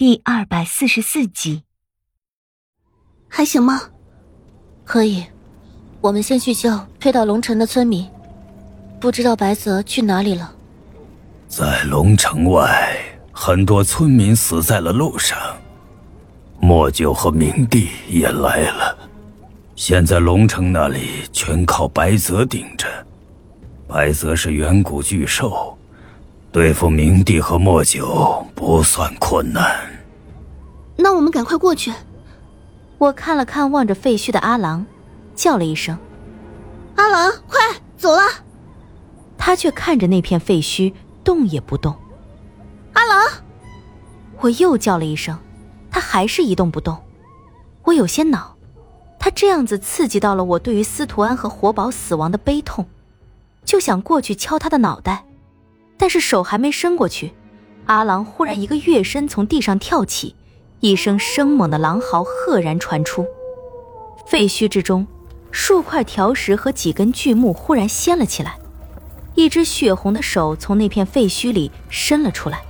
第二百四十四集，还行吗？可以，我们先去救推到龙城的村民。不知道白泽去哪里了。在龙城外，很多村民死在了路上。莫九和明帝也来了，现在龙城那里全靠白泽顶着。白泽是远古巨兽，对付明帝和莫九不算困难。那我们赶快过去。我看了看望着废墟的阿郎，叫了一声：“阿郎，快走了！”他却看着那片废墟，动也不动。阿郎，我又叫了一声，他还是一动不动。我有些恼，他这样子刺激到了我对于司徒安和活宝死亡的悲痛，就想过去敲他的脑袋，但是手还没伸过去，阿郎忽然一个跃身从地上跳起。一声生猛的狼嚎赫然传出，废墟之中，数块条石和几根巨木忽然掀了起来，一只血红的手从那片废墟里伸了出来，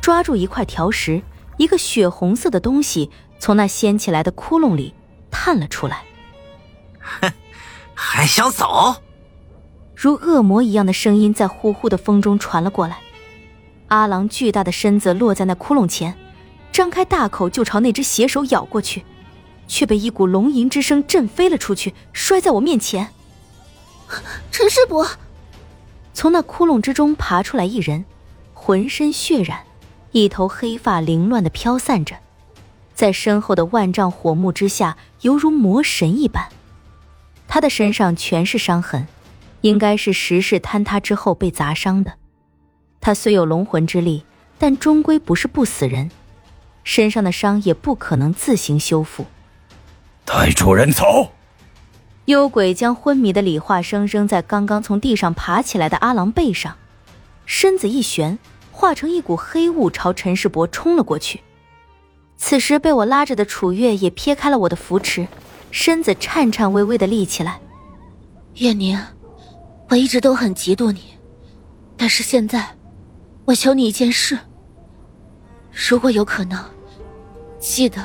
抓住一块条石，一个血红色的东西从那掀起来的窟窿里探了出来。哼，还想走？如恶魔一样的声音在呼呼的风中传了过来。阿郎巨大的身子落在那窟窿前。张开大口就朝那只血手咬过去，却被一股龙吟之声震飞了出去，摔在我面前。陈师伯，从那窟窿之中爬出来一人，浑身血染，一头黑发凌乱的飘散着，在身后的万丈火幕之下，犹如魔神一般。他的身上全是伤痕，应该是石室坍塌之后被砸伤的。他虽有龙魂之力，但终归不是不死人。身上的伤也不可能自行修复。带主人走。幽鬼将昏迷的李化生扔在刚刚从地上爬起来的阿郎背上，身子一旋，化成一股黑雾朝陈世伯冲了过去。此时被我拉着的楚月也撇开了我的扶持，身子颤颤巍巍的立起来。月宁，我一直都很嫉妒你，但是现在，我求你一件事。如果有可能，记得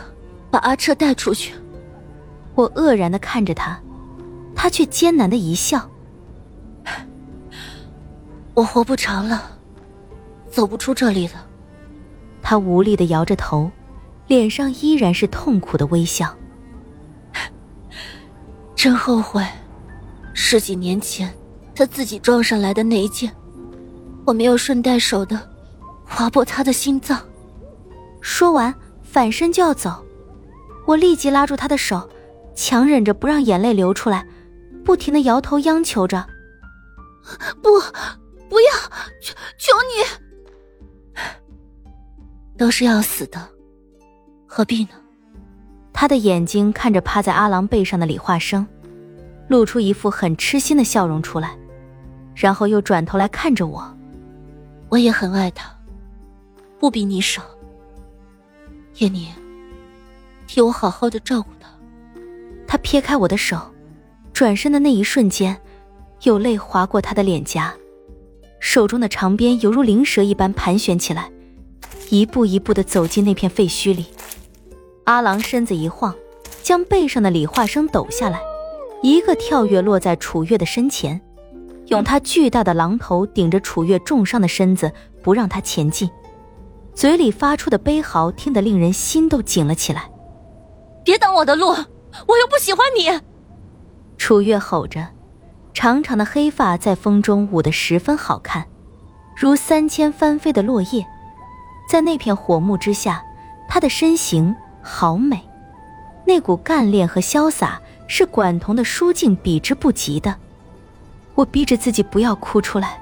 把阿彻带出去。我愕然的看着他，他却艰难的一笑。我活不长了，走不出这里了。他无力的摇着头，脸上依然是痛苦的微笑。真后悔，十几年前他自己撞上来的那一剑，我没有顺带手的划破他的心脏。说完，反身就要走，我立即拉住他的手，强忍着不让眼泪流出来，不停的摇头央求着：“不，不要，求求你！都是要死的，何必呢？”他的眼睛看着趴在阿郎背上的李化生，露出一副很痴心的笑容出来，然后又转头来看着我：“我也很爱他，不比你少。”叶宁，替我好好的照顾他。他撇开我的手，转身的那一瞬间，有泪划过他的脸颊，手中的长鞭犹如灵蛇一般盘旋起来，一步一步的走进那片废墟里。阿郎身子一晃，将背上的李化生抖下来，一个跳跃落在楚月的身前，用他巨大的狼头顶着楚月重伤的身子，不让他前进。嘴里发出的悲嚎，听得令人心都紧了起来。别挡我的路，我又不喜欢你！楚月吼着，长长的黑发在风中舞得十分好看，如三千翻飞的落叶。在那片火幕之下，他的身形好美，那股干练和潇洒是管彤的舒静比之不及的。我逼着自己不要哭出来。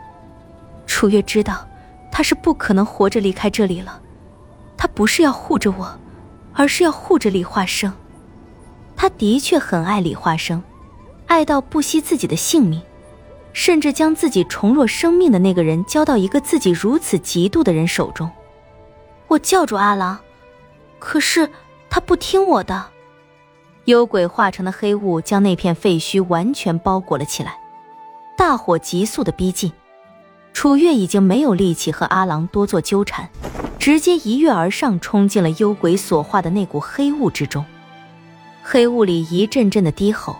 楚月知道。他是不可能活着离开这里了，他不是要护着我，而是要护着李化生。他的确很爱李化生，爱到不惜自己的性命，甚至将自己重若生命的那个人交到一个自己如此嫉妒的人手中。我叫住阿郎，可是他不听我的。幽鬼化成的黑雾将那片废墟完全包裹了起来，大火急速的逼近。楚月已经没有力气和阿郎多做纠缠，直接一跃而上，冲进了幽鬼所化的那股黑雾之中。黑雾里一阵阵的低吼，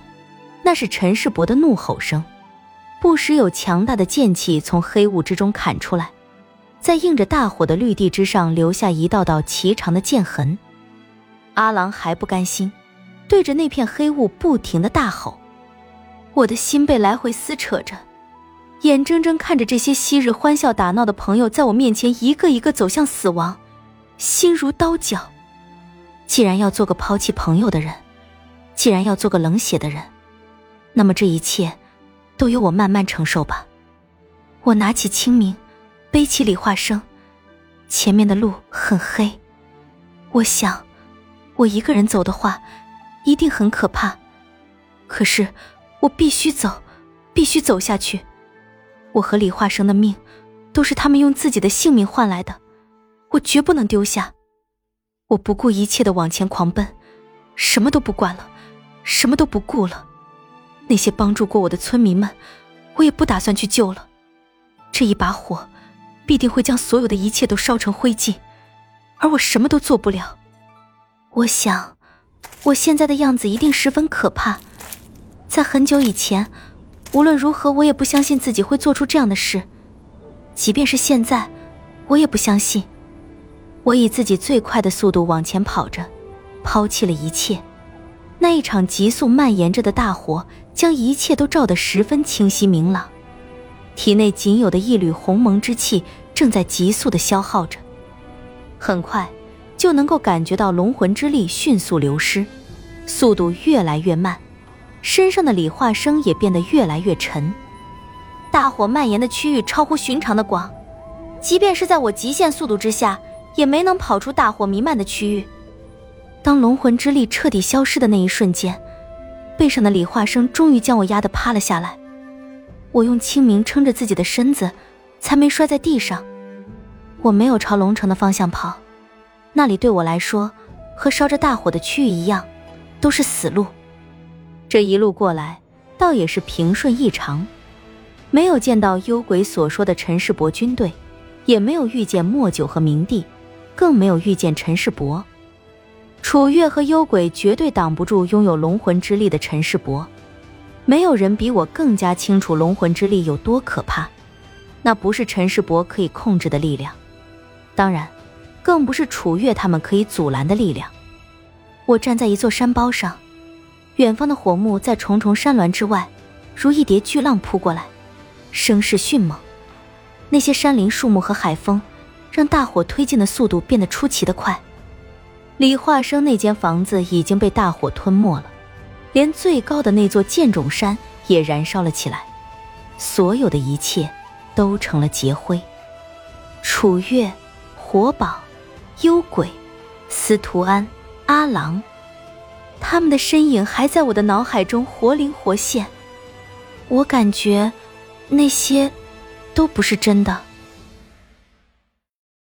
那是陈世伯的怒吼声。不时有强大的剑气从黑雾之中砍出来，在映着大火的绿地之上留下一道道奇长的剑痕。阿郎还不甘心，对着那片黑雾不停的大吼。我的心被来回撕扯着，眼睁睁看着这些昔日欢笑打闹的朋友在我面前一个一个走向死亡，心如刀绞。既然要做个抛弃朋友的人，既然要做个冷血的人，那么这一切，都由我慢慢承受吧。我拿起清明，背起李化生，前面的路很黑，我想，我一个人走的话，一定很可怕。可是。我必须走，必须走下去。我和李化生的命，都是他们用自己的性命换来的，我绝不能丢下。我不顾一切的往前狂奔，什么都不管了，什么都不顾了。那些帮助过我的村民们，我也不打算去救了。这一把火，必定会将所有的一切都烧成灰烬，而我什么都做不了。我想，我现在的样子一定十分可怕。在很久以前，无论如何，我也不相信自己会做出这样的事。即便是现在，我也不相信。我以自己最快的速度往前跑着，抛弃了一切。那一场急速蔓延着的大火，将一切都照得十分清晰明朗。体内仅有的一缕鸿蒙之气正在急速的消耗着，很快就能够感觉到龙魂之力迅速流失，速度越来越慢。身上的李化生也变得越来越沉，大火蔓延的区域超乎寻常的广，即便是在我极限速度之下，也没能跑出大火弥漫的区域。当龙魂之力彻底消失的那一瞬间，背上的李化生终于将我压得趴了下来。我用清明撑着自己的身子，才没摔在地上。我没有朝龙城的方向跑，那里对我来说，和烧着大火的区域一样，都是死路。这一路过来，倒也是平顺异常，没有见到幽鬼所说的陈世伯军队，也没有遇见莫九和明帝，更没有遇见陈世伯。楚月和幽鬼绝对挡不住拥有龙魂之力的陈世伯，没有人比我更加清楚龙魂之力有多可怕，那不是陈世伯可以控制的力量，当然，更不是楚月他们可以阻拦的力量。我站在一座山包上。远方的火幕在重重山峦之外，如一叠巨浪扑过来，声势迅猛。那些山林、树木和海风，让大火推进的速度变得出奇的快。李化生那间房子已经被大火吞没了，连最高的那座剑冢山也燃烧了起来，所有的一切都成了劫灰。楚月、火宝、幽鬼、司徒安、阿郎。他们的身影还在我的脑海中活灵活现，我感觉那些都不是真的。